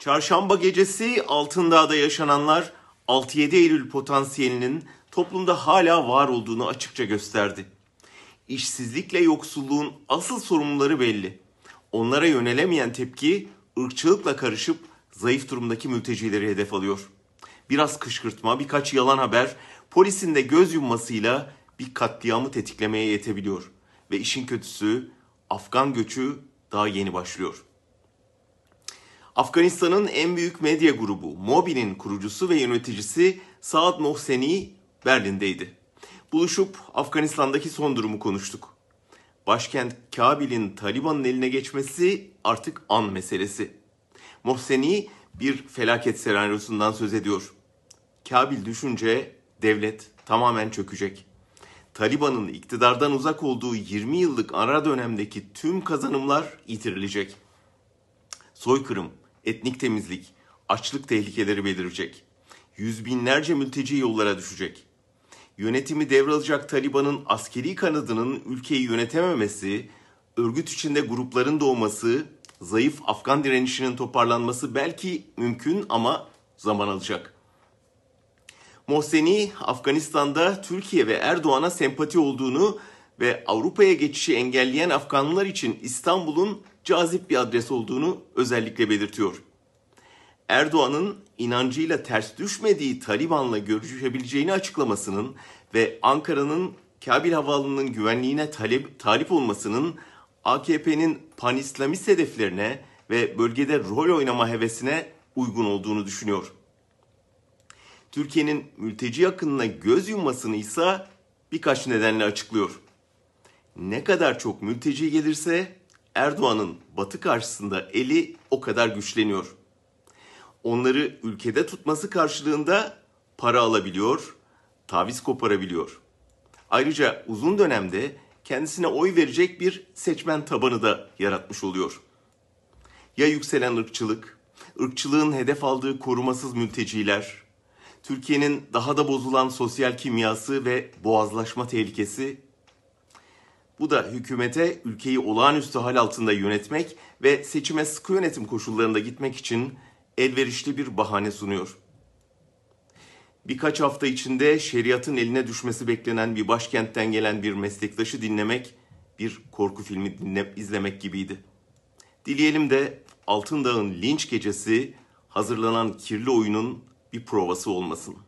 Çarşamba gecesi Altındağ'da yaşananlar 6-7 Eylül potansiyelinin toplumda hala var olduğunu açıkça gösterdi. İşsizlikle yoksulluğun asıl sorumluları belli. Onlara yönelemeyen tepki ırkçılıkla karışıp zayıf durumdaki mültecileri hedef alıyor. Biraz kışkırtma, birkaç yalan haber polisin de göz yummasıyla bir katliamı tetiklemeye yetebiliyor. Ve işin kötüsü Afgan göçü daha yeni başlıyor. Afganistan'ın en büyük medya grubu Mobi'nin kurucusu ve yöneticisi Saad Mohseni Berlin'deydi. Buluşup Afganistan'daki son durumu konuştuk. Başkent Kabil'in Taliban'ın eline geçmesi artık an meselesi. Mohseni bir felaket senaryosundan söz ediyor. Kabil düşünce devlet tamamen çökecek. Taliban'ın iktidardan uzak olduğu 20 yıllık ara dönemdeki tüm kazanımlar yitirilecek. Soykırım, etnik temizlik, açlık tehlikeleri belirecek. Yüz binlerce mülteci yollara düşecek. Yönetimi devralacak Taliban'ın askeri kanadının ülkeyi yönetememesi, örgüt içinde grupların doğması, zayıf Afgan direnişinin toparlanması belki mümkün ama zaman alacak. Mohseni Afganistan'da Türkiye ve Erdoğan'a sempati olduğunu ve Avrupa'ya geçişi engelleyen Afganlılar için İstanbul'un cazip bir adres olduğunu özellikle belirtiyor. Erdoğan'ın inancıyla ters düşmediği Taliban'la görüşebileceğini açıklamasının ve Ankara'nın Kabil Havaalanı'nın güvenliğine talep, talip olmasının AKP'nin pan-İslamist hedeflerine ve bölgede rol oynama hevesine uygun olduğunu düşünüyor. Türkiye'nin mülteci akınına göz yummasını ise birkaç nedenle açıklıyor. Ne kadar çok mülteci gelirse Erdoğan'ın batı karşısında eli o kadar güçleniyor. Onları ülkede tutması karşılığında para alabiliyor, taviz koparabiliyor. Ayrıca uzun dönemde kendisine oy verecek bir seçmen tabanı da yaratmış oluyor. Ya yükselen ırkçılık, ırkçılığın hedef aldığı korumasız mülteciler, Türkiye'nin daha da bozulan sosyal kimyası ve boğazlaşma tehlikesi bu da hükümete ülkeyi olağanüstü hal altında yönetmek ve seçime sıkı yönetim koşullarında gitmek için elverişli bir bahane sunuyor. Birkaç hafta içinde şeriatın eline düşmesi beklenen bir başkentten gelen bir meslektaşı dinlemek bir korku filmi dinle, izlemek gibiydi. Dileyelim de Altındağ'ın linç gecesi hazırlanan kirli oyunun bir provası olmasın.